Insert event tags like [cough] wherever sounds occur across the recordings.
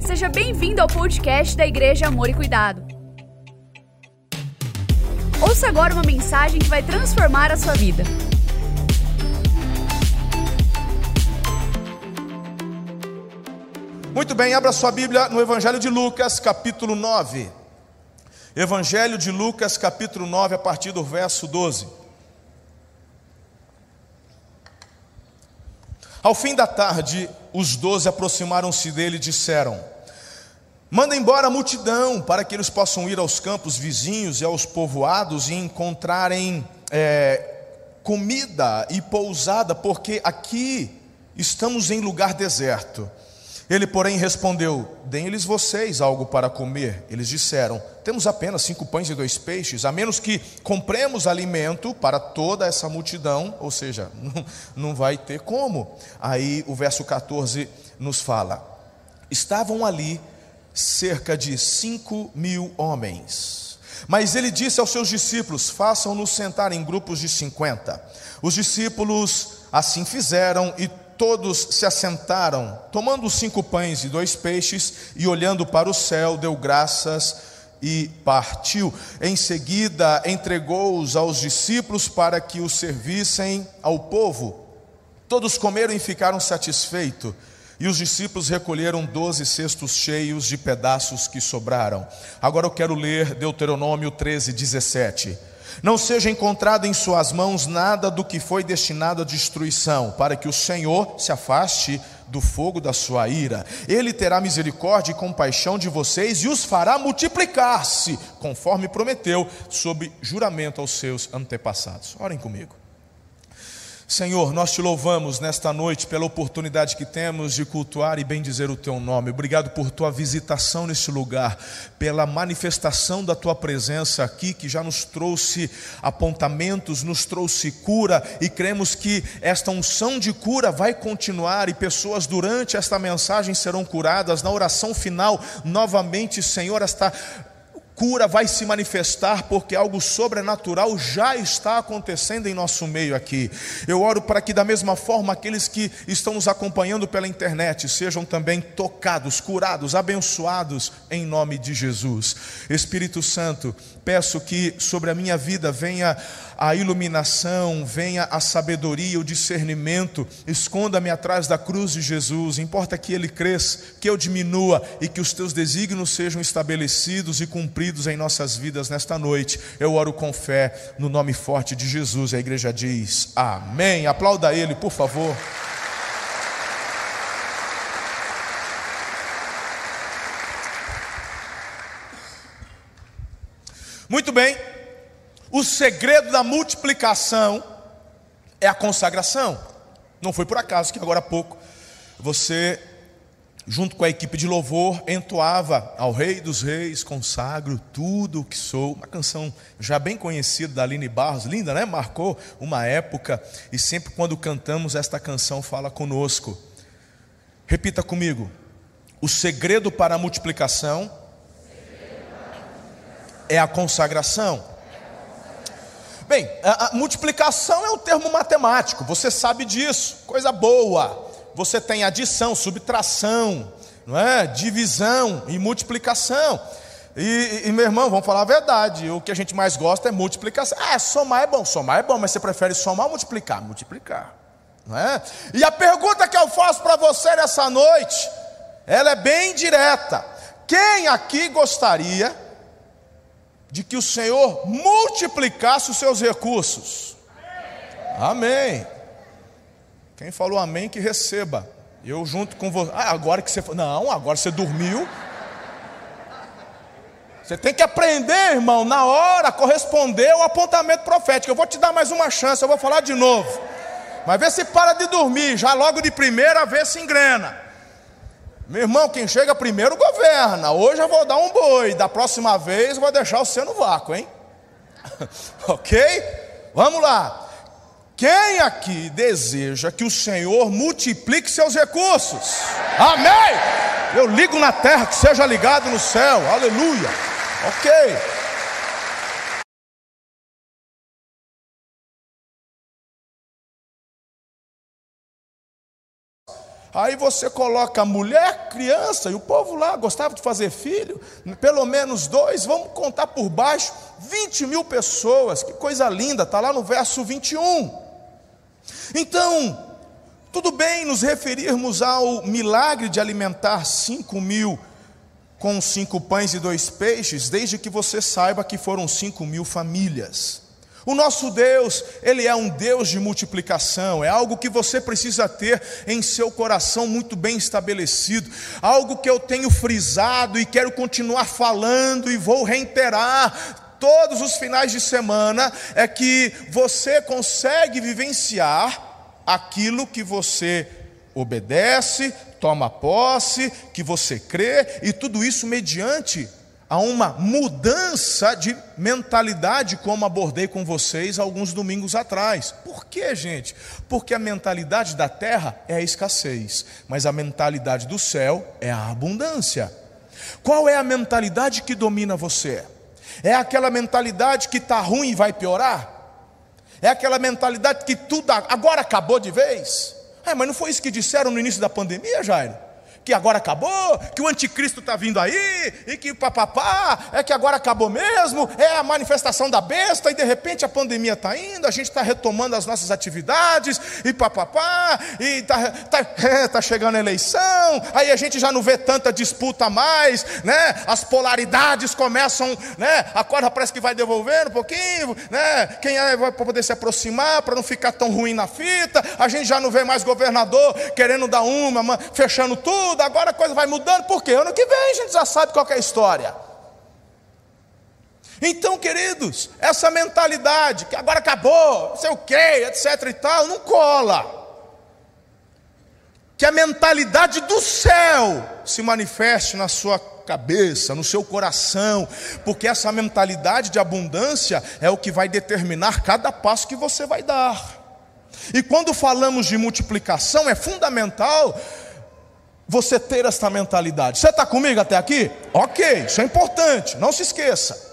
Seja bem-vindo ao podcast da Igreja Amor e Cuidado. Ouça agora uma mensagem que vai transformar a sua vida. Muito bem, abra sua Bíblia no Evangelho de Lucas, capítulo 9. Evangelho de Lucas, capítulo 9, a partir do verso 12. Ao fim da tarde, os doze aproximaram-se dele e disseram: Manda embora a multidão, para que eles possam ir aos campos vizinhos e aos povoados e encontrarem é, comida e pousada, porque aqui estamos em lugar deserto. Ele, porém, respondeu: Deem-lhes vocês algo para comer. Eles disseram: Temos apenas cinco pães e dois peixes, a menos que compremos alimento para toda essa multidão, ou seja, [laughs] não, vai ter como. Aí o verso 14 nos fala: Estavam ali cerca de cinco mil homens. Mas ele disse aos seus discípulos: Façam-nos sentar em grupos de cinquenta. Os discípulos assim fizeram e todos se assentaram, tomando cinco pães e dois peixes, e olhando para o céu, deu graças e partiu. Em seguida, entregou-os aos discípulos para que os servissem ao povo. Todos comeram e ficaram satisfeitos. E os discípulos recolheram doze cestos cheios de pedaços que sobraram. Agora eu quero ler Deuteronômio 13, 17. Não seja encontrado em suas mãos nada do que foi destinado à destruição, para que o Senhor se afaste do fogo da sua ira. Ele terá misericórdia e compaixão de vocês e os fará multiplicar-se, conforme prometeu, sob juramento aos seus antepassados. Orem comigo. Senhor, nós te louvamos nesta noite pela oportunidade que temos de cultuar e bendizer o teu nome. Obrigado por tua visitação neste lugar, pela manifestação da tua presença aqui, que já nos trouxe apontamentos, nos trouxe cura, e cremos que esta unção de cura vai continuar e pessoas durante esta mensagem serão curadas. Na oração final, novamente, Senhor, esta cura vai se manifestar porque algo sobrenatural já está acontecendo em nosso meio aqui. Eu oro para que, da mesma forma, aqueles que estão nos acompanhando pela internet sejam também tocados, curados, abençoados em nome de Jesus. Espírito Santo, peço que sobre a minha vida venha a iluminação, venha a sabedoria, o discernimento, esconda-me atrás da cruz de Jesus, importa que ele cresça, que eu diminua e que os teus desígnios sejam estabelecidos e cumpridos em nossas vidas nesta noite. Eu oro com fé no nome forte de Jesus. A igreja diz: Amém. Aplauda ele, por favor. Muito bem. O segredo da multiplicação é a consagração. Não foi por acaso que agora há pouco você, junto com a equipe de louvor, entoava ao Rei dos Reis, consagro tudo o que sou. Uma canção já bem conhecida da Aline Barros, linda, né? Marcou uma época e sempre quando cantamos esta canção fala conosco. Repita comigo. O segredo para a multiplicação é a consagração. Bem, a, multiplicação é um termo matemático, você sabe disso, coisa boa. Você tem adição, subtração, não é? divisão e multiplicação. E, e, meu irmão, vamos falar a verdade: o que a gente mais gosta é multiplicação. Ah, somar é bom, somar é bom, mas você prefere somar ou multiplicar? Multiplicar, não é? E a pergunta que eu faço para você nessa noite, ela é bem direta: quem aqui gostaria de que o Senhor multiplicasse os seus recursos. Amém. Quem falou amém, que receba. Eu junto com você. Ah, agora que você. Não, agora você dormiu. Você tem que aprender, irmão, na hora, corresponder ao apontamento profético. Eu vou te dar mais uma chance, eu vou falar de novo. Mas vê se para de dormir, já logo de primeira, vê se engrena. Meu irmão, quem chega primeiro governa. Hoje eu vou dar um boi, da próxima vez eu vou deixar você no vácuo, hein? [laughs] ok? Vamos lá. Quem aqui deseja que o Senhor multiplique seus recursos? Amém? Eu ligo na terra, que seja ligado no céu. Aleluia. Ok. Aí você coloca mulher, criança, e o povo lá gostava de fazer filho, pelo menos dois, vamos contar por baixo, 20 mil pessoas, que coisa linda, está lá no verso 21. Então, tudo bem nos referirmos ao milagre de alimentar 5 mil com cinco pães e dois peixes, desde que você saiba que foram cinco mil famílias. O nosso Deus, Ele é um Deus de multiplicação, é algo que você precisa ter em seu coração muito bem estabelecido, algo que eu tenho frisado e quero continuar falando e vou reiterar todos os finais de semana, é que você consegue vivenciar aquilo que você obedece, toma posse, que você crê, e tudo isso mediante a uma mudança de mentalidade, como abordei com vocês alguns domingos atrás. Por quê, gente? Porque a mentalidade da terra é a escassez, mas a mentalidade do céu é a abundância. Qual é a mentalidade que domina você? É aquela mentalidade que está ruim e vai piorar? É aquela mentalidade que tudo agora acabou de vez? É, mas não foi isso que disseram no início da pandemia, Jairo? Que agora acabou, que o anticristo está vindo aí, e que papapá, é que agora acabou mesmo, é a manifestação da besta, e de repente a pandemia está indo, a gente está retomando as nossas atividades, e papapá, e está tá, [laughs] é, tá chegando a eleição, aí a gente já não vê tanta disputa mais, né? As polaridades começam, né? A corda parece que vai devolvendo um pouquinho, né? Quem é vai poder se aproximar para não ficar tão ruim na fita, a gente já não vê mais governador querendo dar uma, fechando tudo tudo, agora a coisa vai mudando, porque ano que vem a gente já sabe qual é a história. Então, queridos, essa mentalidade que agora acabou, não sei o que, etc e tal, não cola. Que a mentalidade do céu se manifeste na sua cabeça, no seu coração, porque essa mentalidade de abundância é o que vai determinar cada passo que você vai dar. E quando falamos de multiplicação, é fundamental você ter essa mentalidade. Você está comigo até aqui? Ok, isso é importante, não se esqueça.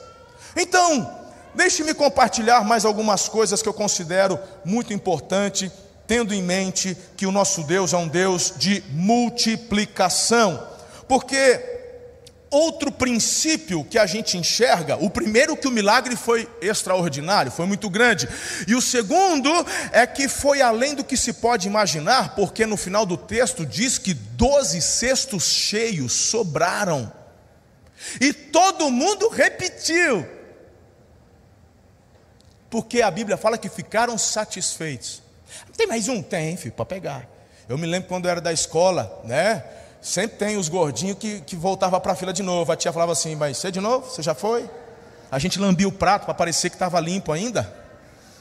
Então, deixe-me compartilhar mais algumas coisas que eu considero muito importante, tendo em mente que o nosso Deus é um Deus de multiplicação. Porque outro princípio que a gente enxerga, o primeiro que o milagre foi extraordinário, foi muito grande, e o segundo é que foi além do que se pode imaginar, porque no final do texto diz que doze cestos cheios sobraram, e todo mundo repetiu, porque a Bíblia fala que ficaram satisfeitos. Tem mais um? Tem, filho, para pegar. Eu me lembro quando eu era da escola, né? Sempre tem os gordinhos que, que voltava para a fila de novo. A tia falava assim: Mas você de novo? Você já foi? A gente lambia o prato para parecer que estava limpo ainda,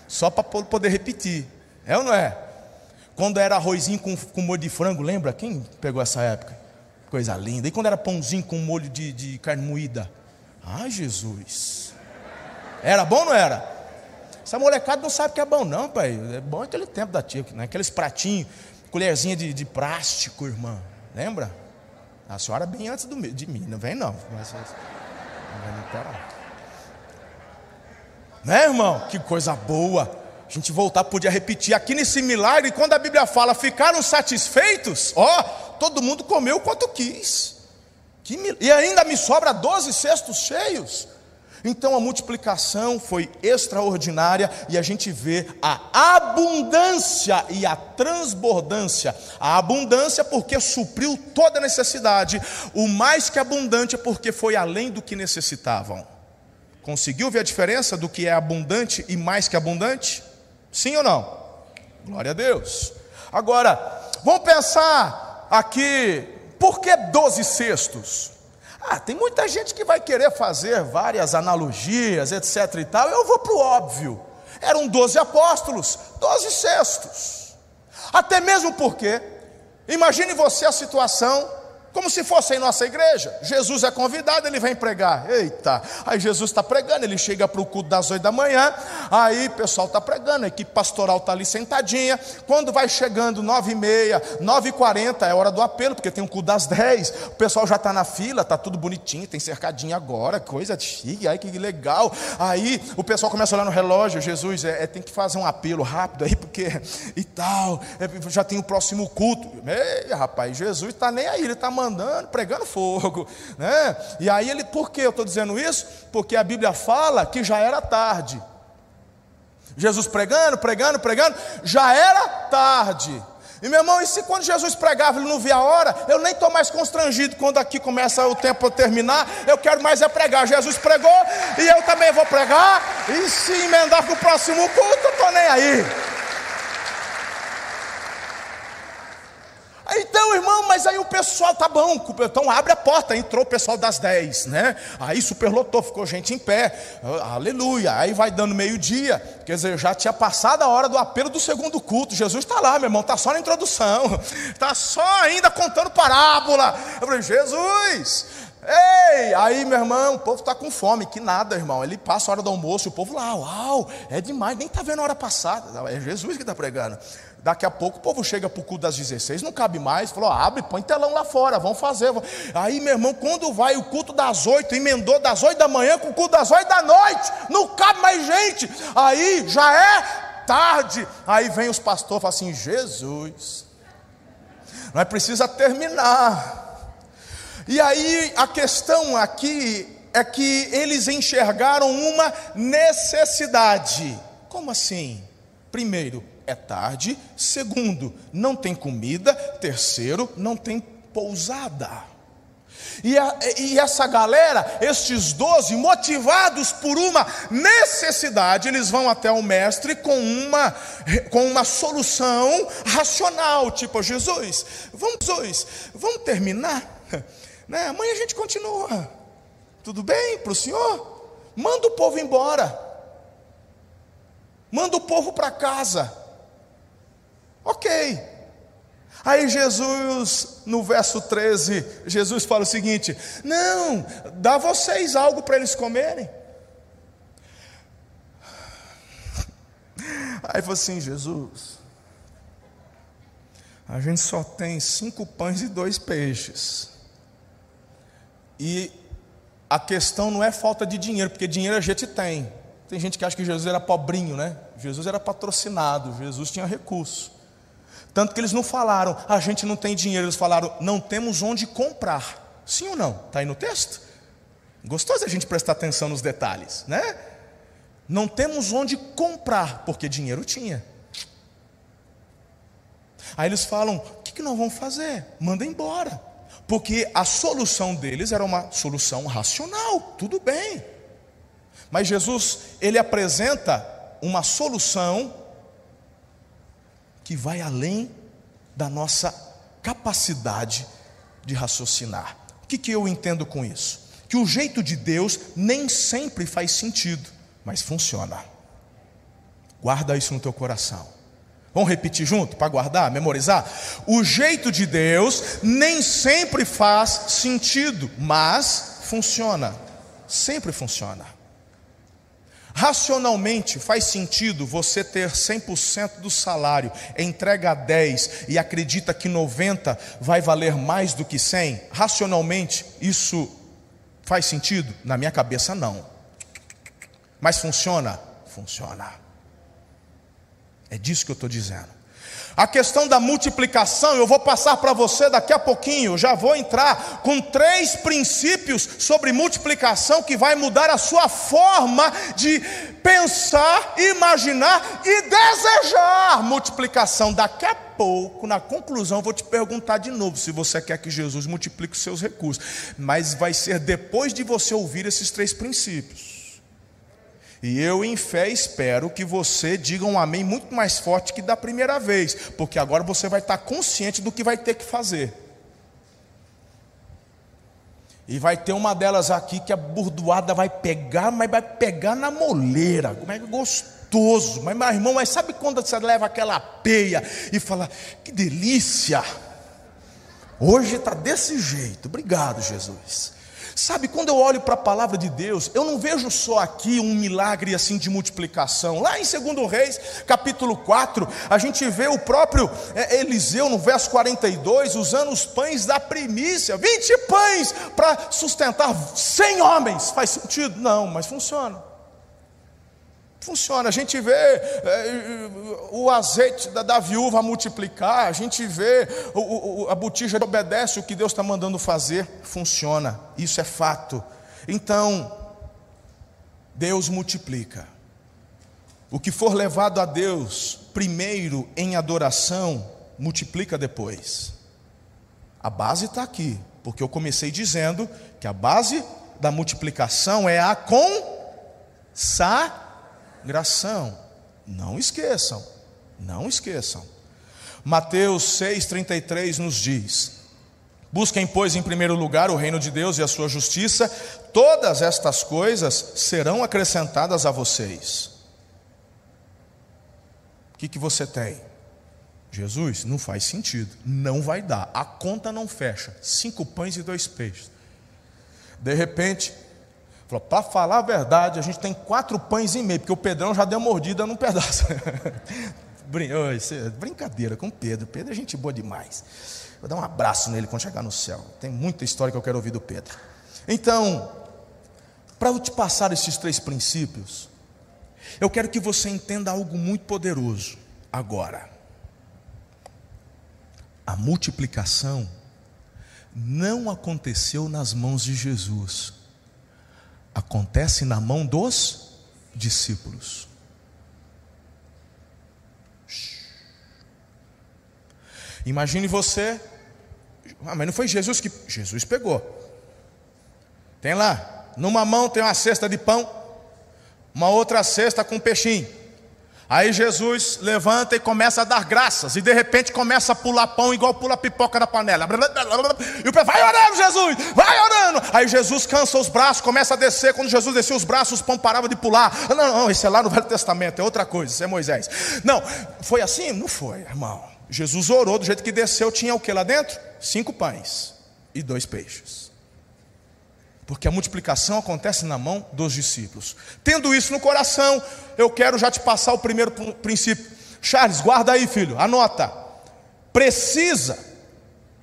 só para poder repetir. É ou não é? Quando era arrozinho com, com molho de frango, lembra? Quem pegou essa época? Coisa linda. E quando era pãozinho com molho de, de carne moída? Ai, Jesus. Era bom ou não era? Essa molecada não sabe que é bom, não, pai. É bom aquele tempo da tia, né? aqueles pratinhos, colherzinha de, de plástico, irmã. Lembra? A senhora bem antes do, de mim, não vem não. Mas, Né, irmão? Que coisa boa. A gente voltar podia repetir aqui nesse milagre, quando a Bíblia fala ficaram satisfeitos, ó, todo mundo comeu quanto quis. Que, e ainda me sobra 12 cestos cheios. Então a multiplicação foi extraordinária e a gente vê a abundância e a transbordância. A abundância porque supriu toda a necessidade, o mais que abundante é porque foi além do que necessitavam. Conseguiu ver a diferença do que é abundante e mais que abundante? Sim ou não? Glória a Deus. Agora, vamos pensar aqui, por que 12 cestos? Ah, tem muita gente que vai querer fazer várias analogias, etc e tal. Eu vou para o óbvio. Eram doze apóstolos, doze cestos. Até mesmo porque, imagine você a situação como se fosse em nossa igreja. Jesus é convidado, ele vem pregar. Eita, aí Jesus está pregando, ele chega para o culto das oito da manhã, aí o pessoal está pregando, a equipe pastoral está ali sentadinha. Quando vai chegando nove e meia, nove e quarenta, é hora do apelo, porque tem um culto das dez, o pessoal já está na fila, está tudo bonitinho, tem cercadinho agora, coisa chique, ai que legal. Aí o pessoal começa a olhar no relógio, Jesus, é, é tem que fazer um apelo rápido aí, porque e tal, é, já tem o próximo culto. Ei, rapaz, Jesus está nem aí, ele está mandando andando, pregando fogo, [laughs] né? E aí ele, por que eu estou dizendo isso? Porque a Bíblia fala que já era tarde. Jesus pregando, pregando, pregando, já era tarde. E meu irmão, e se quando Jesus pregava ele não via a hora, eu nem estou mais constrangido quando aqui começa o tempo a terminar, eu quero mais é pregar. Jesus pregou e eu também vou pregar, e se emendar para o próximo culto, eu estou nem aí. Então, irmão, mas aí o pessoal, tá bom, então abre a porta, entrou o pessoal das 10, né? Aí superlotou, ficou gente em pé, aleluia. Aí vai dando meio-dia, quer dizer, já tinha passado a hora do apelo do segundo culto. Jesus está lá, meu irmão, está só na introdução, está [laughs] só ainda contando parábola. Eu falei, Jesus, Ei, aí meu irmão, o povo está com fome, que nada, irmão. Ele passa a hora do almoço, o povo lá, uau, é demais, nem está vendo a hora passada. É Jesus que está pregando. Daqui a pouco o povo chega para o culto das 16, não cabe mais, falou: abre, põe telão lá fora, vamos fazer. Aí, meu irmão, quando vai o culto das 8, emendou das 8 da manhã com o culto das 8 da noite, não cabe mais gente. Aí já é tarde. Aí vem os pastores e falam assim: Jesus, não é precisa terminar. E aí a questão aqui é que eles enxergaram uma necessidade. Como assim? Primeiro, é tarde. Segundo, não tem comida. Terceiro, não tem pousada. E, a, e, essa galera, estes doze, motivados por uma necessidade, eles vão até o mestre com uma, com uma solução racional, tipo Jesus, vamos, Jesus, vamos terminar, [laughs] né? amanhã a gente continua, tudo bem para o senhor? Manda o povo embora, manda o povo para casa, Ok. Aí Jesus, no verso 13, Jesus fala o seguinte: Não, dá vocês algo para eles comerem. Aí falou assim: Jesus, a gente só tem cinco pães e dois peixes. E a questão não é falta de dinheiro, porque dinheiro a gente tem. Tem gente que acha que Jesus era pobrinho, né? Jesus era patrocinado, Jesus tinha recurso. Tanto que eles não falaram, a gente não tem dinheiro, eles falaram, não temos onde comprar. Sim ou não? Está aí no texto? Gostoso a gente prestar atenção nos detalhes, né? Não temos onde comprar, porque dinheiro tinha. Aí eles falam: o que, que nós vamos fazer? Manda embora. Porque a solução deles era uma solução racional, tudo bem. Mas Jesus, ele apresenta uma solução que vai além da nossa capacidade de raciocinar. O que, que eu entendo com isso? Que o jeito de Deus nem sempre faz sentido, mas funciona. Guarda isso no teu coração. Vamos repetir junto para guardar, memorizar? O jeito de Deus nem sempre faz sentido, mas funciona. Sempre funciona. Racionalmente faz sentido você ter 100% do salário, entrega 10 e acredita que 90 vai valer mais do que 100? Racionalmente isso faz sentido? Na minha cabeça não. Mas funciona? Funciona. É disso que eu estou dizendo. A questão da multiplicação, eu vou passar para você daqui a pouquinho, já vou entrar com três princípios sobre multiplicação que vai mudar a sua forma de pensar, imaginar e desejar multiplicação. Daqui a pouco, na conclusão, vou te perguntar de novo se você quer que Jesus multiplique os seus recursos, mas vai ser depois de você ouvir esses três princípios. E eu, em fé, espero que você diga um amém muito mais forte que da primeira vez, porque agora você vai estar consciente do que vai ter que fazer. E vai ter uma delas aqui que a burdoada vai pegar, mas vai pegar na moleira. Como é que gostoso. Mas, meu irmão, mas sabe quando você leva aquela peia e fala, que delícia? Hoje está desse jeito. Obrigado, Jesus. Sabe, quando eu olho para a palavra de Deus, eu não vejo só aqui um milagre assim de multiplicação. Lá em 2 Reis, capítulo 4, a gente vê o próprio é, Eliseu, no verso 42, usando os pães da primícia 20 pães para sustentar 100 homens. Faz sentido? Não, mas funciona. Funciona, a gente vê é, o azeite da, da, viúva multiplicar, a gente vê o, o, a botija obedece o que Deus está mandando fazer, funciona, isso é fato. Então, Deus multiplica. O que for levado a Deus primeiro em adoração, multiplica depois. A base está aqui, porque eu comecei dizendo que a base da multiplicação é a consagração consagração. Não esqueçam, não esqueçam. Mateus 6,33 nos diz: Busquem, pois, em primeiro lugar o reino de Deus e a sua justiça, todas estas coisas serão acrescentadas a vocês. O que, que você tem? Jesus, não faz sentido, não vai dar, a conta não fecha. Cinco pães e dois peixes. De repente, Falou, para falar a verdade, a gente tem quatro pães e meio, porque o Pedrão já deu mordida num pedaço. [laughs] Brincadeira com o Pedro. Pedro é gente boa demais. Vou dar um abraço nele quando chegar no céu. Tem muita história que eu quero ouvir do Pedro. Então, para eu te passar esses três princípios, eu quero que você entenda algo muito poderoso agora. A multiplicação não aconteceu nas mãos de Jesus acontece na mão dos discípulos. Imagine você, ah, mas não foi Jesus que. Jesus pegou. Tem lá, numa mão tem uma cesta de pão, uma outra cesta com peixinho. Aí Jesus levanta e começa a dar graças, e de repente começa a pular pão igual pula pipoca da panela. E o pé vai orando, Jesus. Aí Jesus cansa os braços, começa a descer. Quando Jesus descia os braços, o pão parava de pular. Não, não, isso é lá no Velho Testamento, é outra coisa, isso é Moisés. Não, foi assim? Não foi, irmão. Jesus orou do jeito que desceu, tinha o que lá dentro? Cinco pães e dois peixes. Porque a multiplicação acontece na mão dos discípulos. Tendo isso no coração, eu quero já te passar o primeiro princípio. Charles, guarda aí, filho, anota. Precisa.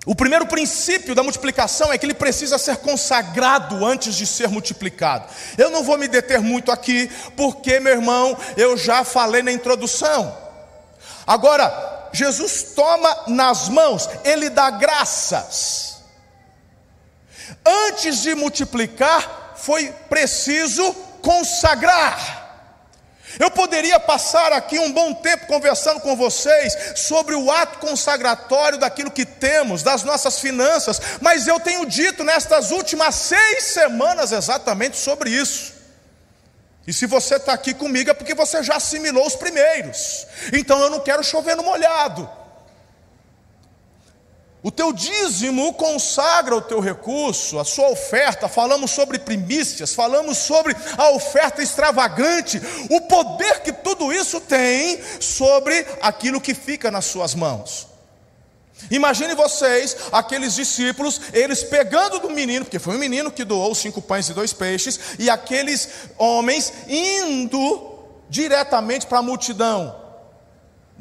O primeiro princípio da multiplicação é que ele precisa ser consagrado antes de ser multiplicado. Eu não vou me deter muito aqui, porque, meu irmão, eu já falei na introdução. Agora, Jesus toma nas mãos, ele dá graças Antes de multiplicar, foi preciso consagrar. Eu poderia passar aqui um bom tempo conversando com vocês sobre o ato consagratório daquilo que temos, das nossas finanças, mas eu tenho dito nestas últimas seis semanas exatamente sobre isso. E se você está aqui comigo é porque você já assimilou os primeiros, então eu não quero chover no molhado. O teu dízimo consagra o teu recurso, a sua oferta. Falamos sobre primícias, falamos sobre a oferta extravagante, o poder que tudo isso tem sobre aquilo que fica nas suas mãos. Imagine vocês, aqueles discípulos, eles pegando do menino, porque foi o menino que doou cinco pães e dois peixes, e aqueles homens indo diretamente para a multidão.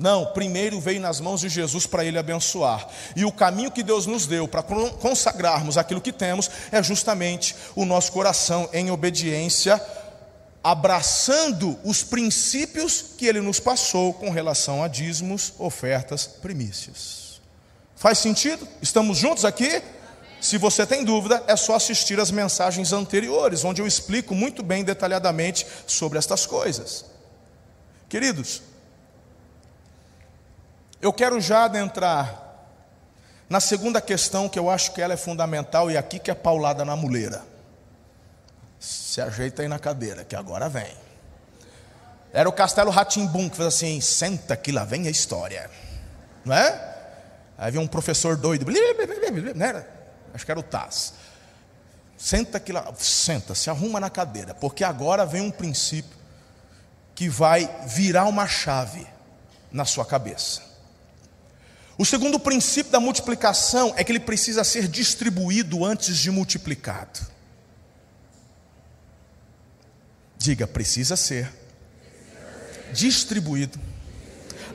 Não, primeiro veio nas mãos de Jesus para ele abençoar. E o caminho que Deus nos deu para consagrarmos aquilo que temos é justamente o nosso coração em obediência, abraçando os princípios que ele nos passou com relação a dízimos, ofertas, primícias. Faz sentido? Estamos juntos aqui? Se você tem dúvida, é só assistir as mensagens anteriores, onde eu explico muito bem detalhadamente sobre estas coisas. Queridos, eu quero já adentrar na segunda questão que eu acho que ela é fundamental e aqui que é paulada na muleira. Se ajeita aí na cadeira, que agora vem. Era o Castelo Ratimbum que fez assim: senta que lá vem a história. Não é? Aí havia um professor doido, né? acho que era o Taz. Senta que lá, senta, se arruma na cadeira, porque agora vem um princípio que vai virar uma chave na sua cabeça. O segundo princípio da multiplicação é que ele precisa ser distribuído antes de multiplicado. Diga, precisa ser distribuído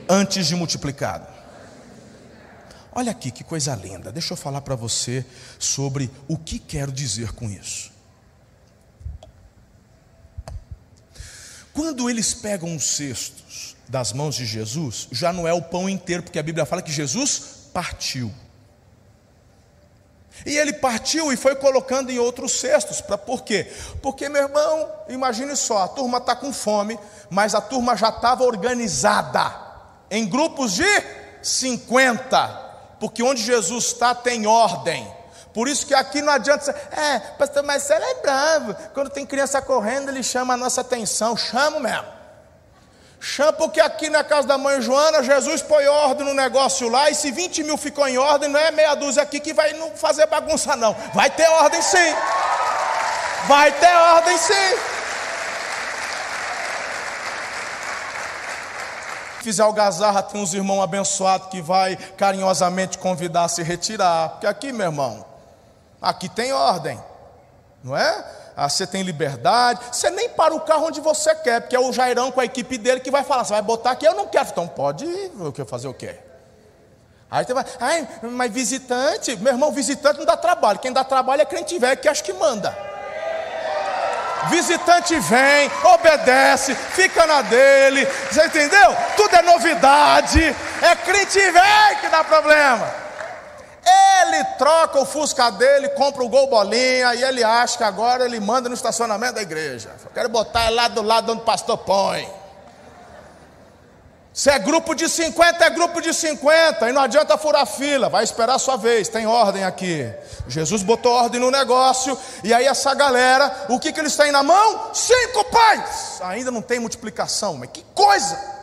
antes de multiplicado. Olha aqui que coisa linda. Deixa eu falar para você sobre o que quero dizer com isso. Quando eles pegam os cestos das mãos de Jesus, já não é o pão inteiro, porque a Bíblia fala que Jesus partiu. E ele partiu e foi colocando em outros cestos. Para por quê? Porque, meu irmão, imagine só, a turma está com fome, mas a turma já estava organizada em grupos de 50. Porque onde Jesus está tem ordem. Por isso que aqui não adianta é, pastor Marcelo é bravo. Quando tem criança correndo, ele chama a nossa atenção. Chama mesmo. Chama porque aqui na casa da mãe Joana, Jesus põe ordem no negócio lá, e se 20 mil ficou em ordem, não é meia dúzia aqui que vai não fazer bagunça, não. Vai ter ordem sim. Vai ter ordem sim. fizer algazarra, tem uns irmãos abençoados que vai carinhosamente convidar a se retirar. Porque aqui, meu irmão, Aqui tem ordem, não é? Ah, você tem liberdade. Você nem para o carro onde você quer, porque é o Jairão com a equipe dele que vai falar: você vai botar aqui, eu não quero. Então pode ir, fazer o quê? Aí você vai, ai, mas visitante, meu irmão, visitante não dá trabalho. Quem dá trabalho é crente velho que acha que manda. Visitante vem, obedece, fica na dele, você entendeu? Tudo é novidade, é crente velho que dá problema. Ele troca o Fusca dele, compra o Gol Bolinha e ele acha que agora ele manda no estacionamento da igreja. Eu quero botar ele lá do lado onde o pastor põe. Se é grupo de 50, é grupo de 50. E não adianta furar fila, vai esperar a sua vez, tem ordem aqui. Jesus botou ordem no negócio, e aí essa galera, o que, que eles têm na mão? Cinco pães. Ainda não tem multiplicação, mas que coisa!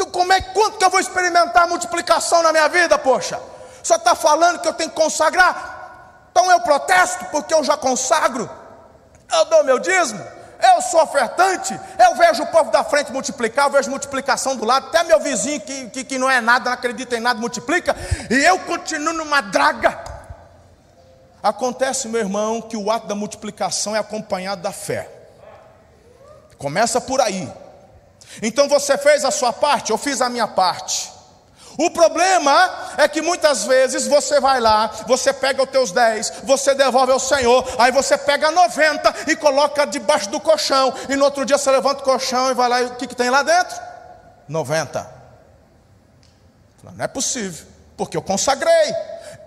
Então, como é quanto que eu vou experimentar multiplicação na minha vida, poxa? Só está falando que eu tenho que consagrar. Então eu protesto porque eu já consagro. Eu dou meu dízimo. Eu sou ofertante. Eu vejo o povo da frente multiplicar. Eu vejo multiplicação do lado. Até meu vizinho que, que, que não é nada, não acredita em nada, multiplica. E eu continuo numa draga. Acontece, meu irmão, que o ato da multiplicação é acompanhado da fé. Começa por aí. Então você fez a sua parte, eu fiz a minha parte. O problema é que muitas vezes você vai lá, você pega os teus 10, você devolve ao Senhor, aí você pega 90 e coloca debaixo do colchão, e no outro dia você levanta o colchão e vai lá, e o que, que tem lá dentro? 90. Não é possível, porque eu consagrei.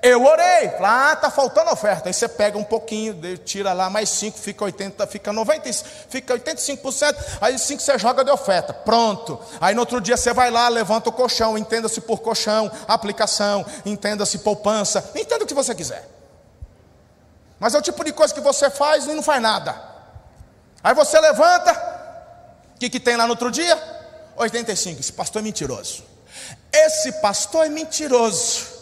Eu orei, ah, está faltando oferta. Aí você pega um pouquinho, tira lá mais 5, fica 80, fica 90, fica 85%, aí 5 você joga de oferta. Pronto. Aí no outro dia você vai lá, levanta o colchão, entenda-se por colchão, aplicação, entenda-se poupança, entenda o que você quiser. Mas é o tipo de coisa que você faz e não faz nada. Aí você levanta, o que, que tem lá no outro dia? 85. Esse pastor é mentiroso. Esse pastor é mentiroso.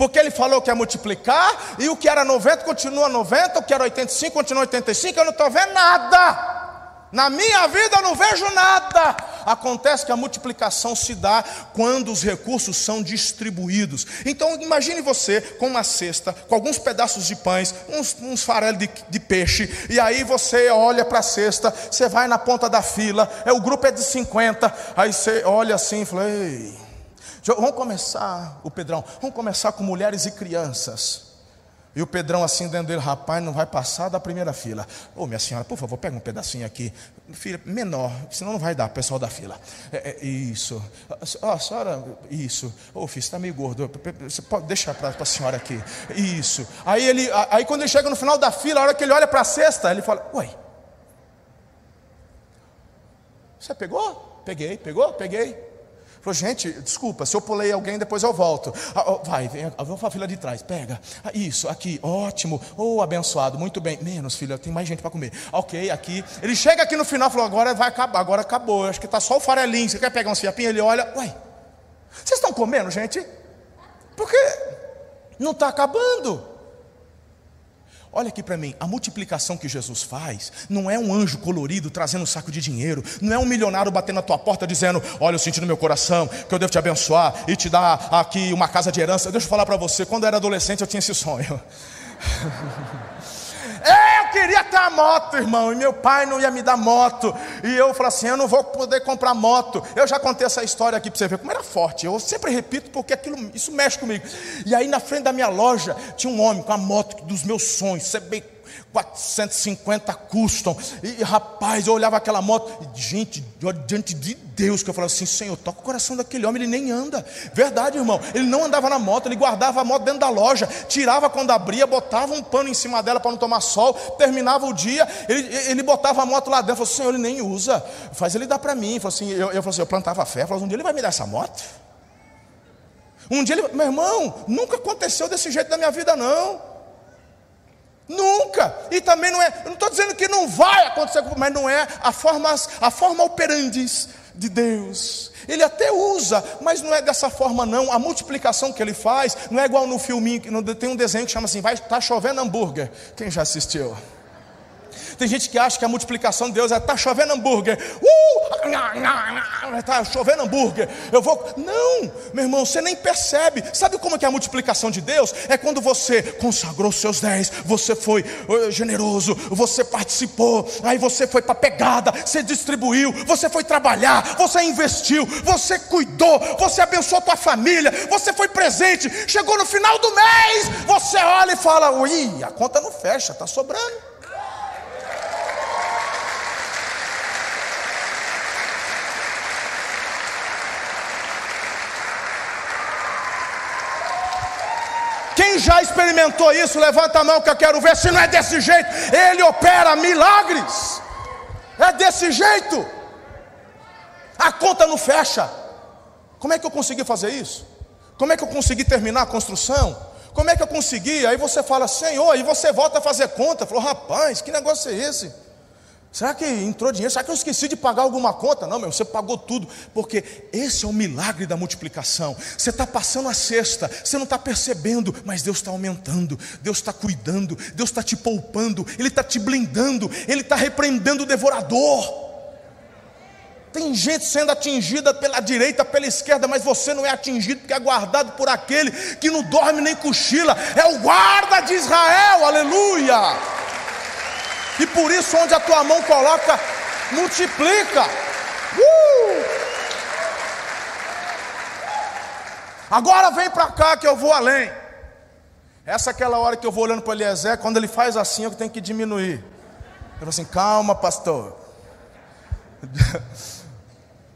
Porque ele falou que ia multiplicar, e o que era 90 continua 90, o que era 85 continua 85, eu não estou vendo nada. Na minha vida eu não vejo nada. Acontece que a multiplicação se dá quando os recursos são distribuídos. Então imagine você com uma cesta, com alguns pedaços de pães, uns, uns farelos de, de peixe, e aí você olha para a cesta, você vai na ponta da fila, é, o grupo é de 50, aí você olha assim e fala, ei. Vamos começar, o Pedrão, vamos começar com mulheres e crianças. E o Pedrão assim dentro dele, rapaz, não vai passar da primeira fila. Ô, oh, minha senhora, por favor, pega um pedacinho aqui. Filha, menor, senão não vai dar, pessoal da fila. É, é, isso. Ó, oh, senhora, isso. Ô, oh, filho, está meio gordo. Você pode deixar para a senhora aqui. Isso. Aí, ele, aí quando ele chega no final da fila, a hora que ele olha para a cesta, ele fala, uai. Você pegou? Peguei, pegou? Peguei. Falou, gente, desculpa, se eu pulei alguém, depois eu volto. Ah, oh, vai, vem, vamos para fila de trás, pega. Ah, isso, aqui, ótimo. Oh, abençoado, muito bem. Menos, filha, tem mais gente para comer. Ok, aqui. Ele chega aqui no final e falou, agora vai acabar, agora acabou. Eu acho que está só o farelinho. Você quer pegar uns fiapinhos? Ele olha, uai, vocês estão comendo, gente? Porque não está acabando. Olha aqui para mim, a multiplicação que Jesus faz não é um anjo colorido trazendo um saco de dinheiro, não é um milionário batendo na tua porta dizendo: Olha, eu senti no meu coração que eu devo te abençoar e te dar aqui uma casa de herança. Deixa eu falar para você, quando eu era adolescente eu tinha esse sonho. [laughs] Queria ter a moto, irmão, e meu pai não ia me dar moto. E eu falei assim: eu não vou poder comprar moto. Eu já contei essa história aqui para você ver como era forte. Eu sempre repito porque aquilo, isso mexe comigo. E aí na frente da minha loja tinha um homem com a moto dos meus sonhos, bem 450 custom. E rapaz, eu olhava aquela moto, gente, diante de Deus, que eu falava assim: Senhor, toca o coração daquele homem, ele nem anda. Verdade, irmão, ele não andava na moto, ele guardava a moto dentro da loja, tirava quando abria, botava um pano em cima dela para não tomar sol, terminava o dia, ele, ele botava a moto lá dentro, falou: Senhor, ele nem usa, faz ele dar para mim. Falou assim, eu, eu, assim, eu plantava fé, falou, um dia ele vai me dar essa moto. Um dia ele, meu irmão, nunca aconteceu desse jeito na minha vida, não. Nunca. E também não é, eu não estou dizendo que não vai acontecer, mas não é a forma, a forma operandis de Deus. Ele até usa, mas não é dessa forma não. A multiplicação que ele faz não é igual no filminho, tem um desenho que chama assim, vai tá chovendo hambúrguer. Quem já assistiu? Tem gente que acha que a multiplicação de Deus é tá chovendo hambúrguer. Uh! Está chovendo hambúrguer. Eu vou. Não, meu irmão, você nem percebe. Sabe como é é a multiplicação de Deus? É quando você consagrou seus dez, você foi generoso, você participou, aí você foi para pegada, você distribuiu, você foi trabalhar, você investiu, você cuidou, você abençoou tua família, você foi presente. Chegou no final do mês, você olha e fala: Ui, a conta não fecha, está sobrando. Quem já experimentou isso, levanta a mão que eu quero ver se não é desse jeito. Ele opera milagres. É desse jeito. A conta não fecha. Como é que eu consegui fazer isso? Como é que eu consegui terminar a construção? Como é que eu consegui? Aí você fala, Senhor, e você volta a fazer conta. Falou, rapaz, que negócio é esse? Será que entrou dinheiro? Será que eu esqueci de pagar alguma conta? Não, meu, você pagou tudo, porque esse é o milagre da multiplicação. Você está passando a cesta, você não está percebendo, mas Deus está aumentando, Deus está cuidando, Deus está te poupando, Ele está te blindando, Ele está repreendendo o devorador. Tem gente sendo atingida pela direita, pela esquerda, mas você não é atingido, porque é guardado por aquele que não dorme nem cochila, é o guarda de Israel, aleluia. E por isso, onde a tua mão coloca, multiplica. Uh! Agora vem para cá que eu vou além. Essa é aquela hora que eu vou olhando para Eliezer, quando ele faz assim, eu tenho que diminuir. Eu falo assim, calma, pastor. [laughs]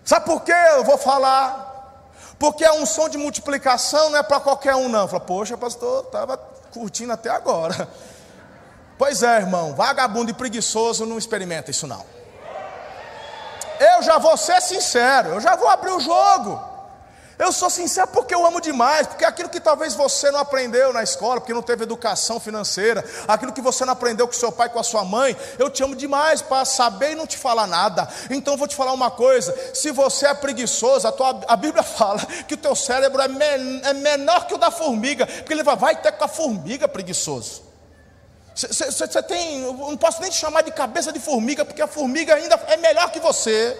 Sabe por que eu vou falar? Porque a unção de multiplicação não é para qualquer um, não. Fala, poxa, pastor, estava curtindo até agora. Pois é, irmão, vagabundo e preguiçoso não experimenta isso não. Eu já vou ser sincero, eu já vou abrir o jogo. Eu sou sincero porque eu amo demais, porque aquilo que talvez você não aprendeu na escola, porque não teve educação financeira, aquilo que você não aprendeu com seu pai, com a sua mãe, eu te amo demais para saber e não te falar nada. Então vou te falar uma coisa: se você é preguiçoso, a, tua, a Bíblia [laughs] fala que o teu cérebro é, men, é menor que o da formiga, porque ele vai, vai ter com a formiga preguiçoso. Você tem, não posso nem te chamar de cabeça de formiga, porque a formiga ainda é melhor que você.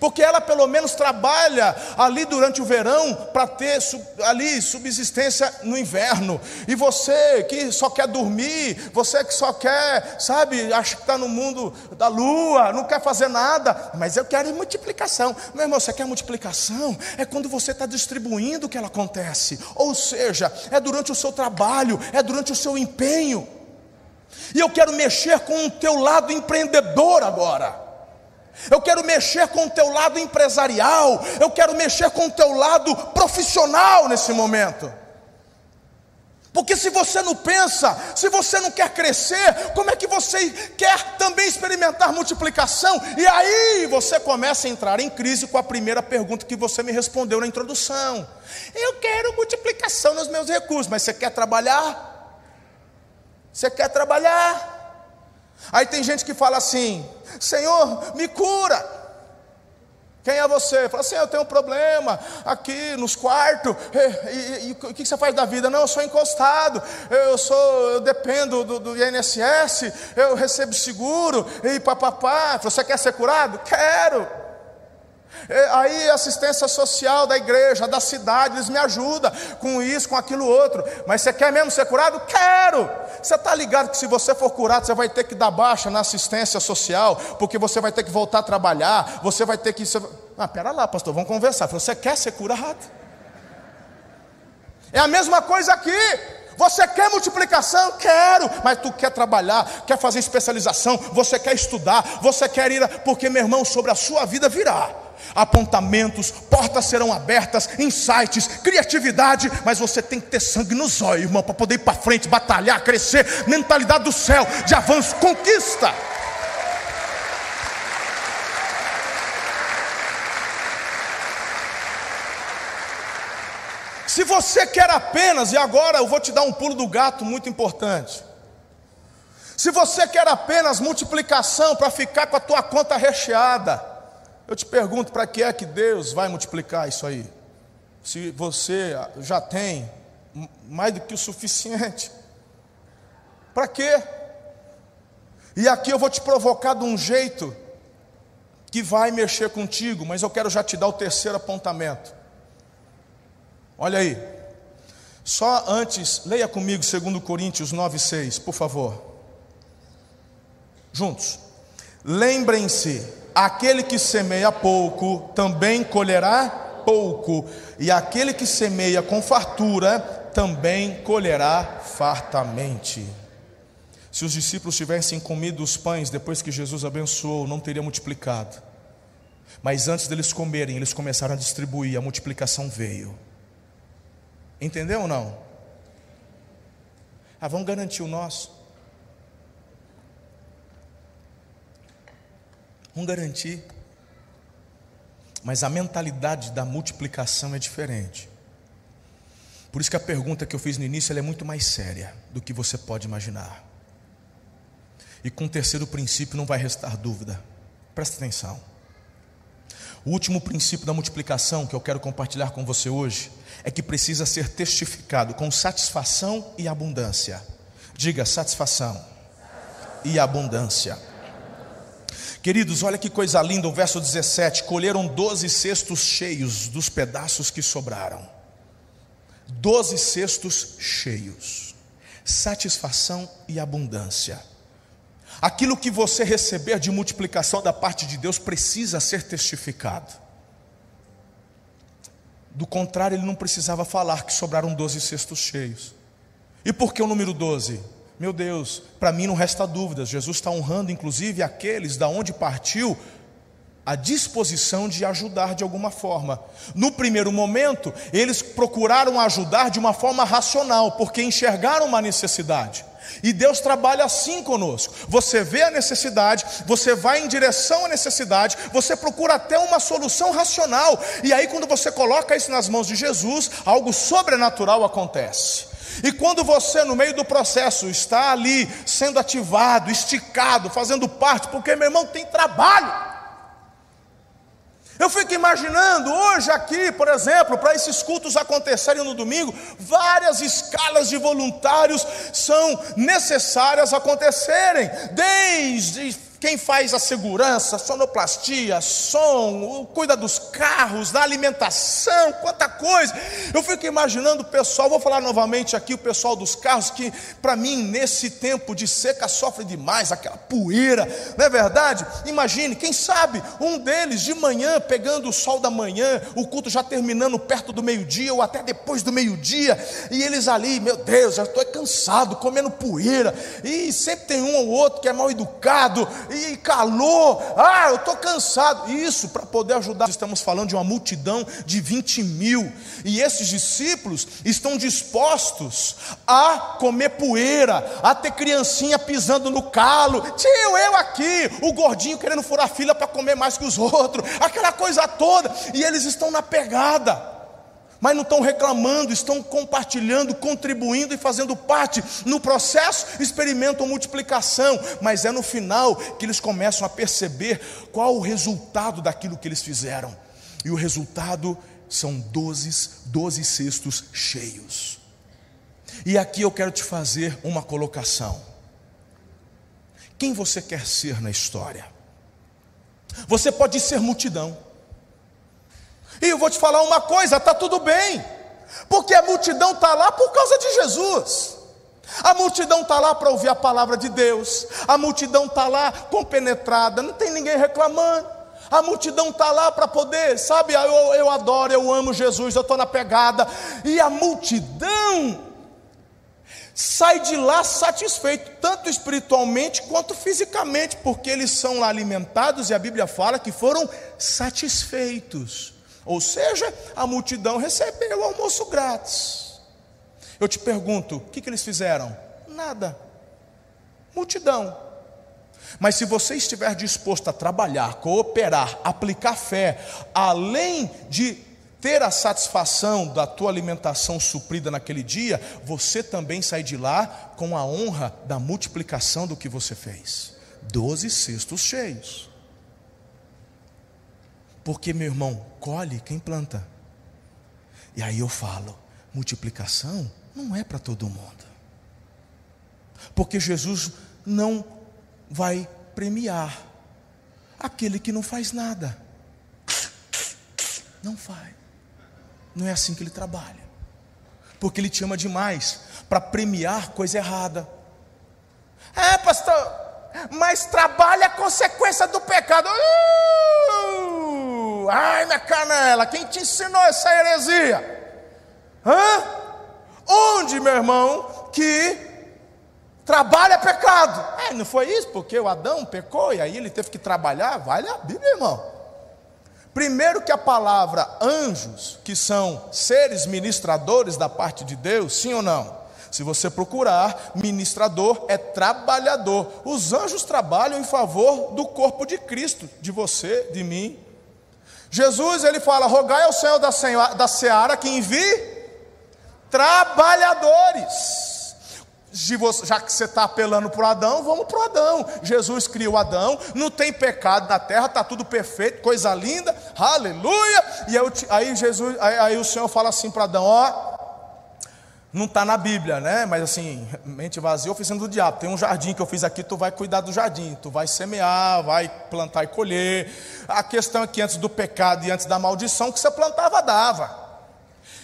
Porque ela pelo menos trabalha ali durante o verão para ter ali subsistência no inverno. E você que só quer dormir, você que só quer, sabe, acha que está no mundo da lua, não quer fazer nada, mas eu quero multiplicação. Meu irmão, você quer multiplicação? É quando você está distribuindo que ela acontece. Ou seja, é durante o seu trabalho, é durante o seu empenho. E eu quero mexer com o teu lado empreendedor agora. Eu quero mexer com o teu lado empresarial. Eu quero mexer com o teu lado profissional nesse momento. Porque se você não pensa, se você não quer crescer, como é que você quer também experimentar multiplicação? E aí você começa a entrar em crise com a primeira pergunta que você me respondeu na introdução. Eu quero multiplicação nos meus recursos, mas você quer trabalhar? Você quer trabalhar? Aí tem gente que fala assim: Senhor, me cura. Quem é você? Fala assim: eu tenho um problema aqui nos quartos. E, e, e, o que você faz da vida? Não, eu sou encostado. Eu sou, eu dependo do, do INSS. Eu recebo seguro e papapá. Você quer ser curado? Quero. É, aí assistência social da igreja, da cidade, eles me ajudam com isso, com aquilo outro. Mas você quer mesmo ser curado? Quero! Você está ligado que se você for curado, você vai ter que dar baixa na assistência social, porque você vai ter que voltar a trabalhar, você vai ter que. Ah, pera lá, pastor, vamos conversar. Você quer ser curado? É a mesma coisa aqui. Você quer multiplicação? Quero, mas tu quer trabalhar, quer fazer especialização, você quer estudar, você quer ir, porque meu irmão, sobre a sua vida virá apontamentos, portas serão abertas, insights, criatividade, mas você tem que ter sangue nos olhos, irmão, para poder ir para frente, batalhar, crescer, mentalidade do céu, de avanço, conquista. Se você quer apenas, e agora eu vou te dar um pulo do gato muito importante. Se você quer apenas multiplicação para ficar com a tua conta recheada, eu te pergunto, para que é que Deus vai multiplicar isso aí? Se você já tem mais do que o suficiente. [laughs] Para quê? E aqui eu vou te provocar de um jeito que vai mexer contigo, mas eu quero já te dar o terceiro apontamento. Olha aí. Só antes, leia comigo 2 Coríntios 9,6, por favor. Juntos. Lembrem-se aquele que semeia pouco também colherá pouco, e aquele que semeia com fartura também colherá fartamente. Se os discípulos tivessem comido os pães depois que Jesus abençoou, não teria multiplicado. Mas antes deles comerem, eles começaram a distribuir, a multiplicação veio. Entendeu ou não? Ah, vamos garantir o nosso. Vamos garantir. Mas a mentalidade da multiplicação é diferente. Por isso que a pergunta que eu fiz no início é muito mais séria do que você pode imaginar. E com o terceiro princípio não vai restar dúvida. Presta atenção. O último princípio da multiplicação que eu quero compartilhar com você hoje é que precisa ser testificado com satisfação e abundância. Diga satisfação e abundância. Queridos, olha que coisa linda, o verso 17: colheram doze cestos cheios dos pedaços que sobraram. Doze cestos cheios, satisfação e abundância. Aquilo que você receber de multiplicação da parte de Deus precisa ser testificado. Do contrário, ele não precisava falar que sobraram doze cestos cheios. E por que o número 12? Meu Deus, para mim não resta dúvidas, Jesus está honrando inclusive aqueles da onde partiu a disposição de ajudar de alguma forma. No primeiro momento, eles procuraram ajudar de uma forma racional, porque enxergaram uma necessidade. E Deus trabalha assim conosco. Você vê a necessidade, você vai em direção à necessidade, você procura até uma solução racional. E aí, quando você coloca isso nas mãos de Jesus, algo sobrenatural acontece. E quando você, no meio do processo, está ali sendo ativado, esticado, fazendo parte, porque meu irmão tem trabalho. Eu fico imaginando hoje aqui, por exemplo, para esses cultos acontecerem no domingo, várias escalas de voluntários são necessárias acontecerem, desde quem faz a segurança, sonoplastia, som, cuida dos carros, da alimentação, quanta coisa. Eu fico imaginando o pessoal, vou falar novamente aqui, o pessoal dos carros, que para mim, nesse tempo de seca, sofre demais, aquela poeira, não é verdade? Imagine, quem sabe, um deles de manhã, pegando o sol da manhã, o culto já terminando perto do meio-dia, ou até depois do meio-dia, e eles ali, meu Deus, já estou cansado, comendo poeira, e sempre tem um ou outro que é mal educado, e calor, ah, eu estou cansado. Isso, para poder ajudar, estamos falando de uma multidão de 20 mil, e esses discípulos estão dispostos a comer poeira, a ter criancinha pisando no calo, tio, eu aqui, o gordinho querendo furar fila para comer mais que os outros, aquela coisa toda, e eles estão na pegada. Mas não estão reclamando, estão compartilhando, contribuindo e fazendo parte. No processo, experimentam multiplicação, mas é no final que eles começam a perceber qual o resultado daquilo que eles fizeram. E o resultado são 12, 12 cestos cheios. E aqui eu quero te fazer uma colocação. Quem você quer ser na história? Você pode ser multidão. E eu vou te falar uma coisa: está tudo bem, porque a multidão está lá por causa de Jesus. A multidão está lá para ouvir a palavra de Deus, a multidão está lá compenetrada, não tem ninguém reclamando. A multidão está lá para poder, sabe? Eu, eu adoro, eu amo Jesus, eu estou na pegada. E a multidão sai de lá satisfeito, tanto espiritualmente quanto fisicamente, porque eles são alimentados e a Bíblia fala que foram satisfeitos. Ou seja, a multidão recebeu o almoço grátis. Eu te pergunto, o que, que eles fizeram? Nada. Multidão. Mas se você estiver disposto a trabalhar, cooperar, aplicar fé, além de ter a satisfação da tua alimentação suprida naquele dia, você também sai de lá com a honra da multiplicação do que você fez. Doze cestos cheios. Porque, meu irmão, colhe quem planta. E aí eu falo: multiplicação não é para todo mundo. Porque Jesus não vai premiar aquele que não faz nada. Não faz. Não é assim que ele trabalha. Porque ele te ama demais para premiar coisa errada. É, pastor, mas trabalha a consequência do pecado. Uh! Ai, minha canela, quem te ensinou essa heresia? Hã? Onde, meu irmão, que trabalha pecado? É, não foi isso, porque o Adão pecou e aí ele teve que trabalhar? Vale a Bíblia, irmão. Primeiro que a palavra anjos, que são seres ministradores da parte de Deus, sim ou não? Se você procurar, ministrador é trabalhador. Os anjos trabalham em favor do corpo de Cristo, de você, de mim, Jesus ele fala: rogai ao Senhor da, da seara que envie trabalhadores. Já que você está apelando para o Adão, vamos para o Adão. Jesus criou Adão, não tem pecado na terra, está tudo perfeito, coisa linda, aleluia. E aí, aí Jesus, aí, aí o Senhor fala assim para Adão: ó, não está na Bíblia, né? Mas assim, mente vazia, oficina do diabo. Tem um jardim que eu fiz aqui, tu vai cuidar do jardim, tu vai semear, vai plantar e colher. A questão é que antes do pecado e antes da maldição, que você plantava, dava.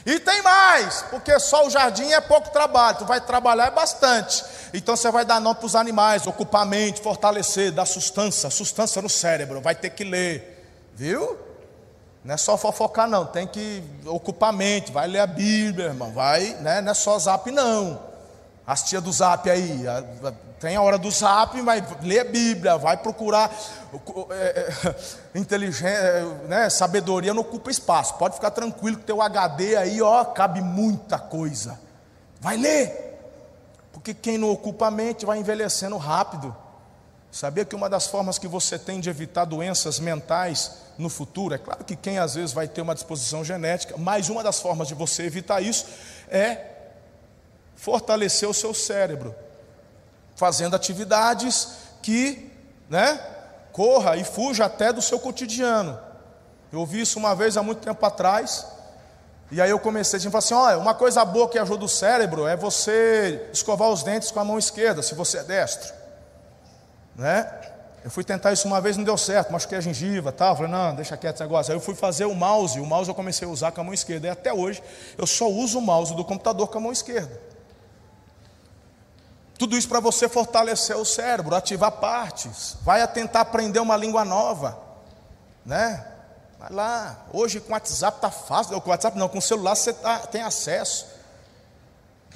E tem mais, porque só o jardim é pouco trabalho, tu vai trabalhar é bastante. Então você vai dar nome para os animais, ocupar a mente, fortalecer, dar sustância, sustância no cérebro, vai ter que ler, viu? Não é só fofocar, não, tem que ocupar a mente, vai ler a Bíblia, irmão, vai, né? não é só zap, não. As tia do zap aí, tem a hora do zap, mas lê a Bíblia, vai procurar é, é, [laughs] inteligência, né? sabedoria não ocupa espaço. Pode ficar tranquilo que teu HD aí, ó, cabe muita coisa. Vai ler. Porque quem não ocupa a mente vai envelhecendo rápido. Sabia que uma das formas que você tem de evitar doenças mentais no futuro, é claro que quem às vezes vai ter uma disposição genética, mas uma das formas de você evitar isso é fortalecer o seu cérebro, fazendo atividades que, né, corra e fuja até do seu cotidiano. Eu ouvi isso uma vez há muito tempo atrás, e aí eu comecei a falar assim: olha, uma coisa boa que ajuda o cérebro é você escovar os dentes com a mão esquerda, se você é destro né? Eu fui tentar isso uma vez, não deu certo, machuquei a gengiva, tal. Falei, não, deixa quieto esse negócio. Aí eu fui fazer o mouse, o mouse eu comecei a usar com a mão esquerda. E até hoje eu só uso o mouse do computador com a mão esquerda. Tudo isso para você fortalecer o cérebro, ativar partes. Vai tentar aprender uma língua nova, né? Vai lá. Hoje com o WhatsApp tá fácil. Com o WhatsApp não, com o celular você tá, tem acesso.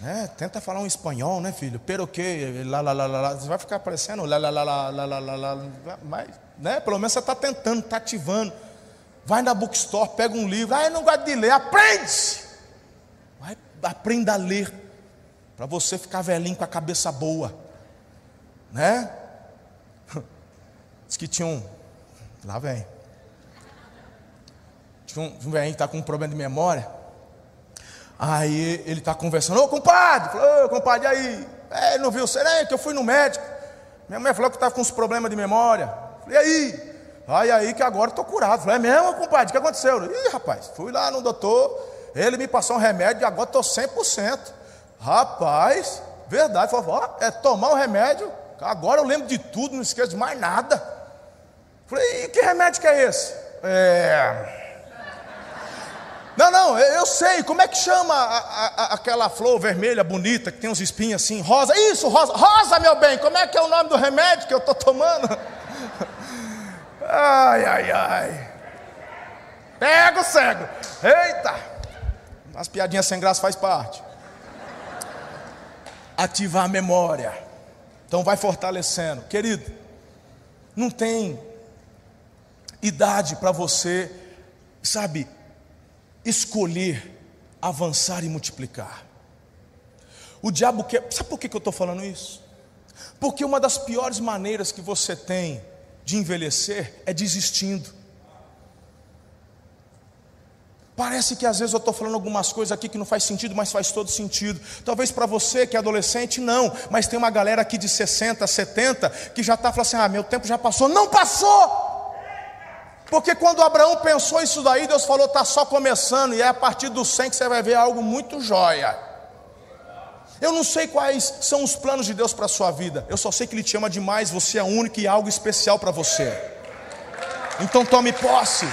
É, tenta falar um espanhol, né, filho? Pero que, lá, lá, lá, lá, você vai ficar parecendo lá, lá, lá, lá, lá, lá, lá, lá, mas, né, pelo menos você está tentando, está ativando. Vai na bookstore, pega um livro, ah, eu não gosto de ler, aprende! Vai, aprenda a ler, para você ficar velhinho com a cabeça boa, né? Diz que tinha um, lá vem, tinha um, um velhinho que está com um problema de memória, Aí ele está conversando, ô compadre, falou, ô compadre, aí? É, não viu, será é que eu fui no médico. Minha mãe falou que estava com uns problemas de memória. Falei, e aí? Aí aí que agora estou curado. Falei, é mesmo, compadre, o que aconteceu? Ih, rapaz, fui lá no doutor, ele me passou um remédio e agora estou 100%. Rapaz, verdade. Falei, ó, é tomar o remédio, agora eu lembro de tudo, não esqueço de mais nada. Falei, e que remédio que é esse? É. Não, não, eu sei, como é que chama a, a, aquela flor vermelha bonita que tem uns espinhos assim, rosa? Isso, rosa, rosa, meu bem, como é que é o nome do remédio que eu estou tomando? [laughs] Ai, ai, ai. Pega o cego. Eita! As piadinhas sem graça faz parte. Ativar a memória. Então vai fortalecendo. Querido, não tem idade para você, sabe, escolher avançar e multiplicar. O diabo quer. Sabe por que eu estou falando isso? Porque uma das piores maneiras que você tem de envelhecer é desistindo. Parece que às vezes eu estou falando algumas coisas aqui que não faz sentido, mas faz todo sentido. Talvez para você que é adolescente, não, mas tem uma galera aqui de 60, 70 que já está falando assim: ah, meu tempo já passou. Não passou! Porque quando Abraão pensou isso daí, Deus falou: está só começando, e é a partir do 100 que você vai ver algo muito jóia. Eu não sei quais são os planos de Deus para a sua vida. Eu só sei que Ele te ama demais. Você é único e algo especial para você. Então tome posse.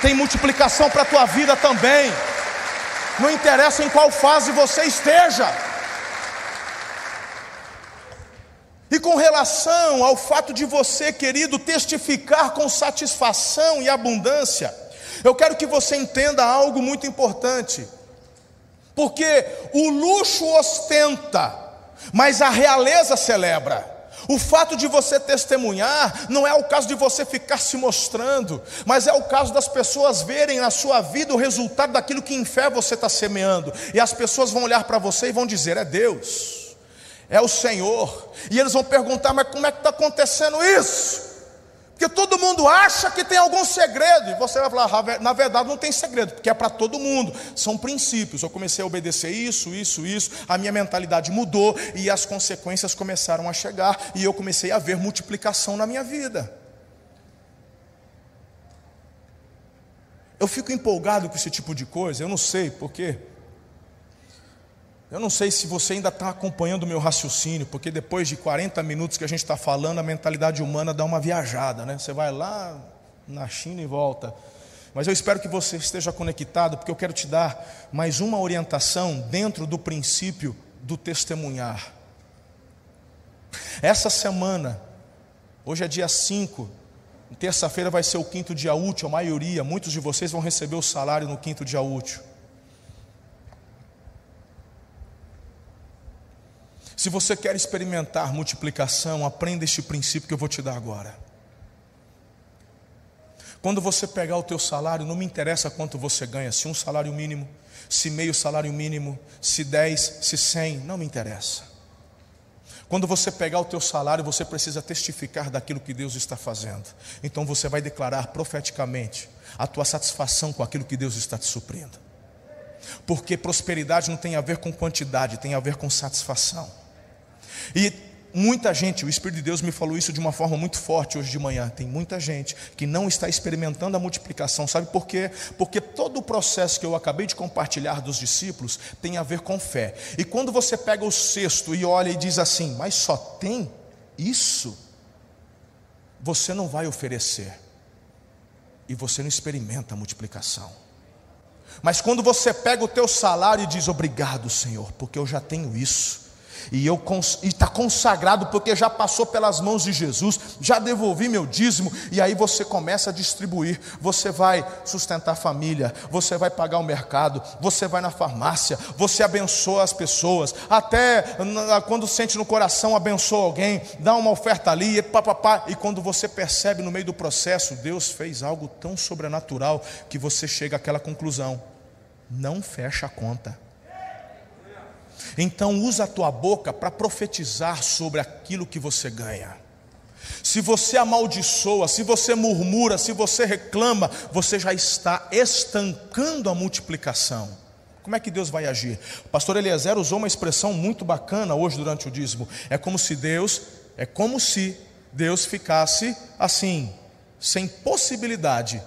Tem multiplicação para a tua vida também. Não interessa em qual fase você esteja. E com relação ao fato de você, querido, testificar com satisfação e abundância, eu quero que você entenda algo muito importante. Porque o luxo ostenta, mas a realeza celebra. O fato de você testemunhar não é o caso de você ficar se mostrando, mas é o caso das pessoas verem na sua vida o resultado daquilo que em fé você está semeando, e as pessoas vão olhar para você e vão dizer: é Deus, é o Senhor, e eles vão perguntar: mas como é que está acontecendo isso? Porque todo mundo acha que tem algum segredo, e você vai falar, na verdade não tem segredo, porque é para todo mundo, são princípios. Eu comecei a obedecer isso, isso, isso, a minha mentalidade mudou e as consequências começaram a chegar, e eu comecei a ver multiplicação na minha vida. Eu fico empolgado com esse tipo de coisa, eu não sei porquê. Eu não sei se você ainda está acompanhando o meu raciocínio, porque depois de 40 minutos que a gente está falando, a mentalidade humana dá uma viajada, né? Você vai lá na China e volta. Mas eu espero que você esteja conectado, porque eu quero te dar mais uma orientação dentro do princípio do testemunhar. Essa semana, hoje é dia 5, terça-feira vai ser o quinto dia útil, a maioria, muitos de vocês vão receber o salário no quinto dia útil. Se você quer experimentar multiplicação, aprenda este princípio que eu vou te dar agora. Quando você pegar o teu salário, não me interessa quanto você ganha, se um salário mínimo, se meio salário mínimo, se dez, se cem, não me interessa. Quando você pegar o teu salário, você precisa testificar daquilo que Deus está fazendo. Então você vai declarar profeticamente a tua satisfação com aquilo que Deus está te suprindo. Porque prosperidade não tem a ver com quantidade, tem a ver com satisfação. E muita gente, o Espírito de Deus me falou isso de uma forma muito forte hoje de manhã. Tem muita gente que não está experimentando a multiplicação, sabe por quê? Porque todo o processo que eu acabei de compartilhar dos discípulos tem a ver com fé. E quando você pega o cesto e olha e diz assim, mas só tem isso, você não vai oferecer, e você não experimenta a multiplicação. Mas quando você pega o teu salário e diz obrigado, Senhor, porque eu já tenho isso e está consagrado porque já passou pelas mãos de Jesus, já devolvi meu dízimo, e aí você começa a distribuir. Você vai sustentar a família, você vai pagar o mercado, você vai na farmácia, você abençoa as pessoas, até quando sente no coração, abençoa alguém, dá uma oferta ali, papapá, e quando você percebe no meio do processo, Deus fez algo tão sobrenatural que você chega àquela conclusão: não fecha a conta. Então usa a tua boca para profetizar sobre aquilo que você ganha. Se você amaldiçoa, se você murmura, se você reclama, você já está estancando a multiplicação. Como é que Deus vai agir? O pastor Eliezer usou uma expressão muito bacana hoje durante o dízimo. É como se Deus, é como se Deus ficasse assim, sem possibilidade.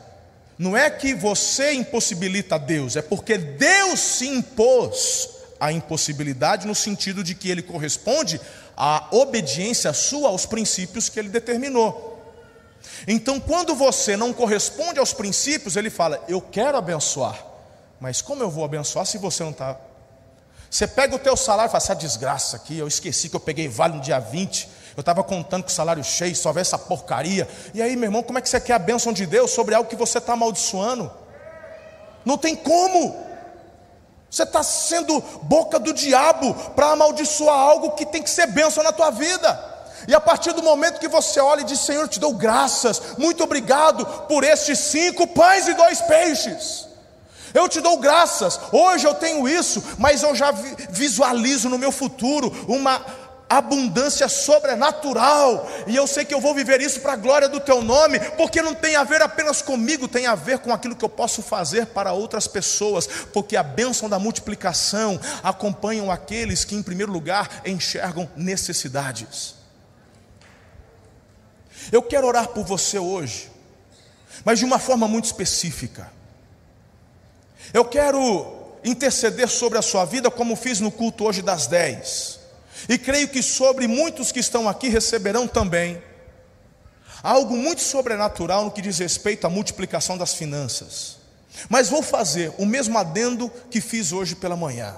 Não é que você impossibilita Deus, é porque Deus se impôs a impossibilidade no sentido de que ele corresponde à obediência sua aos princípios que ele determinou. Então, quando você não corresponde aos princípios, ele fala: Eu quero abençoar, mas como eu vou abençoar se você não está? Você pega o teu salário e fala: Essa desgraça aqui, eu esqueci que eu peguei vale no dia 20, eu estava contando com o salário cheio, só vê essa porcaria. E aí, meu irmão, como é que você quer a bênção de Deus sobre algo que você está amaldiçoando? Não tem como. Você está sendo boca do diabo para amaldiçoar algo que tem que ser bênção na tua vida. E a partir do momento que você olha e diz: Senhor, te dou graças, muito obrigado por estes cinco pães e dois peixes. Eu te dou graças, hoje eu tenho isso, mas eu já visualizo no meu futuro uma abundância sobrenatural, e eu sei que eu vou viver isso para a glória do teu nome, porque não tem a ver apenas comigo, tem a ver com aquilo que eu posso fazer para outras pessoas, porque a bênção da multiplicação acompanham aqueles que, em primeiro lugar, enxergam necessidades. Eu quero orar por você hoje, mas de uma forma muito específica. Eu quero interceder sobre a sua vida, como fiz no culto hoje das 10. E creio que sobre muitos que estão aqui receberão também algo muito sobrenatural no que diz respeito à multiplicação das finanças. Mas vou fazer o mesmo adendo que fiz hoje pela manhã.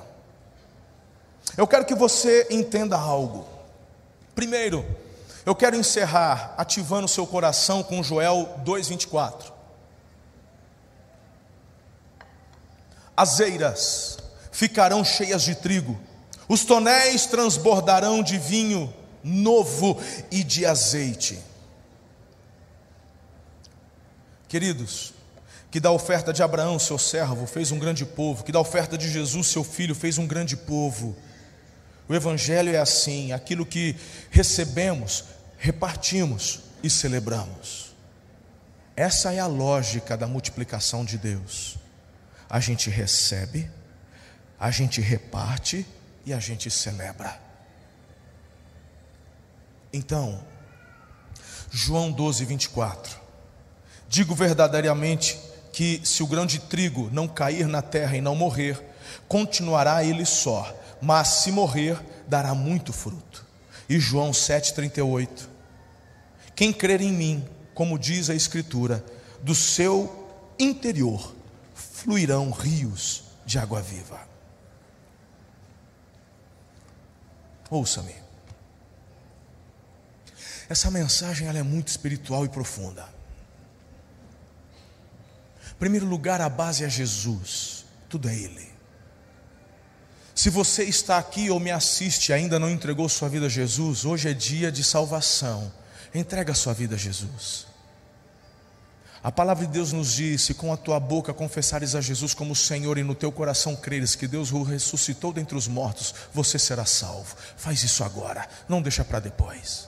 Eu quero que você entenda algo. Primeiro, eu quero encerrar ativando o seu coração com Joel 2:24. As eiras ficarão cheias de trigo os tonéis transbordarão de vinho novo e de azeite. Queridos, que da oferta de Abraão, seu servo, fez um grande povo, que da oferta de Jesus, seu filho, fez um grande povo. O Evangelho é assim: aquilo que recebemos, repartimos e celebramos. Essa é a lógica da multiplicação de Deus. A gente recebe, a gente reparte e a gente celebra. Então, João 12, 24. Digo verdadeiramente que se o grão de trigo não cair na terra e não morrer, continuará ele só, mas se morrer, dará muito fruto. E João 7,38. Quem crer em mim, como diz a Escritura, do seu interior fluirão rios de água viva. Ouça-me. Essa mensagem ela é muito espiritual e profunda. Em primeiro lugar, a base é Jesus, tudo é Ele. Se você está aqui ou me assiste e ainda não entregou sua vida a Jesus, hoje é dia de salvação. Entrega sua vida a Jesus. A palavra de Deus nos diz: se com a tua boca confessares a Jesus como Senhor e no teu coração creres que Deus o ressuscitou dentre os mortos, você será salvo. Faz isso agora, não deixa para depois.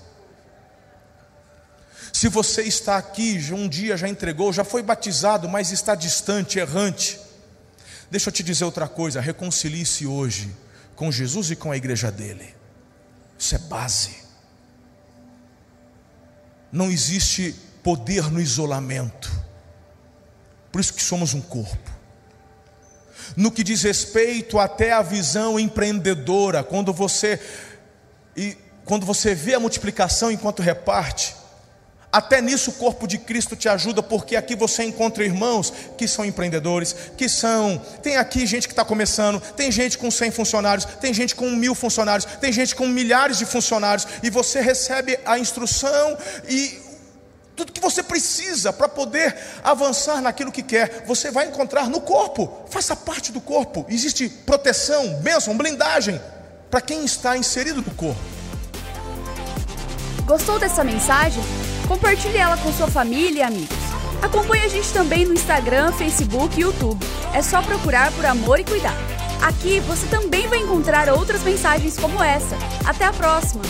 Se você está aqui, um dia já entregou, já foi batizado, mas está distante, errante, deixa eu te dizer outra coisa: reconcilie-se hoje com Jesus e com a igreja dele. Isso é base. Não existe poder no isolamento. Por isso que somos um corpo. No que diz respeito até à visão empreendedora, quando você e quando você vê a multiplicação enquanto reparte, até nisso o corpo de Cristo te ajuda, porque aqui você encontra irmãos que são empreendedores, que são. Tem aqui gente que está começando, tem gente com 100 funcionários, tem gente com mil funcionários, tem gente com milhares de funcionários, e você recebe a instrução e tudo que você precisa para poder avançar naquilo que quer, você vai encontrar no corpo. Faça parte do corpo. Existe proteção, bênção, blindagem para quem está inserido no corpo. Gostou dessa mensagem? Compartilhe ela com sua família e amigos. Acompanhe a gente também no Instagram, Facebook e YouTube. É só procurar por Amor e Cuidar. Aqui você também vai encontrar outras mensagens como essa. Até a próxima!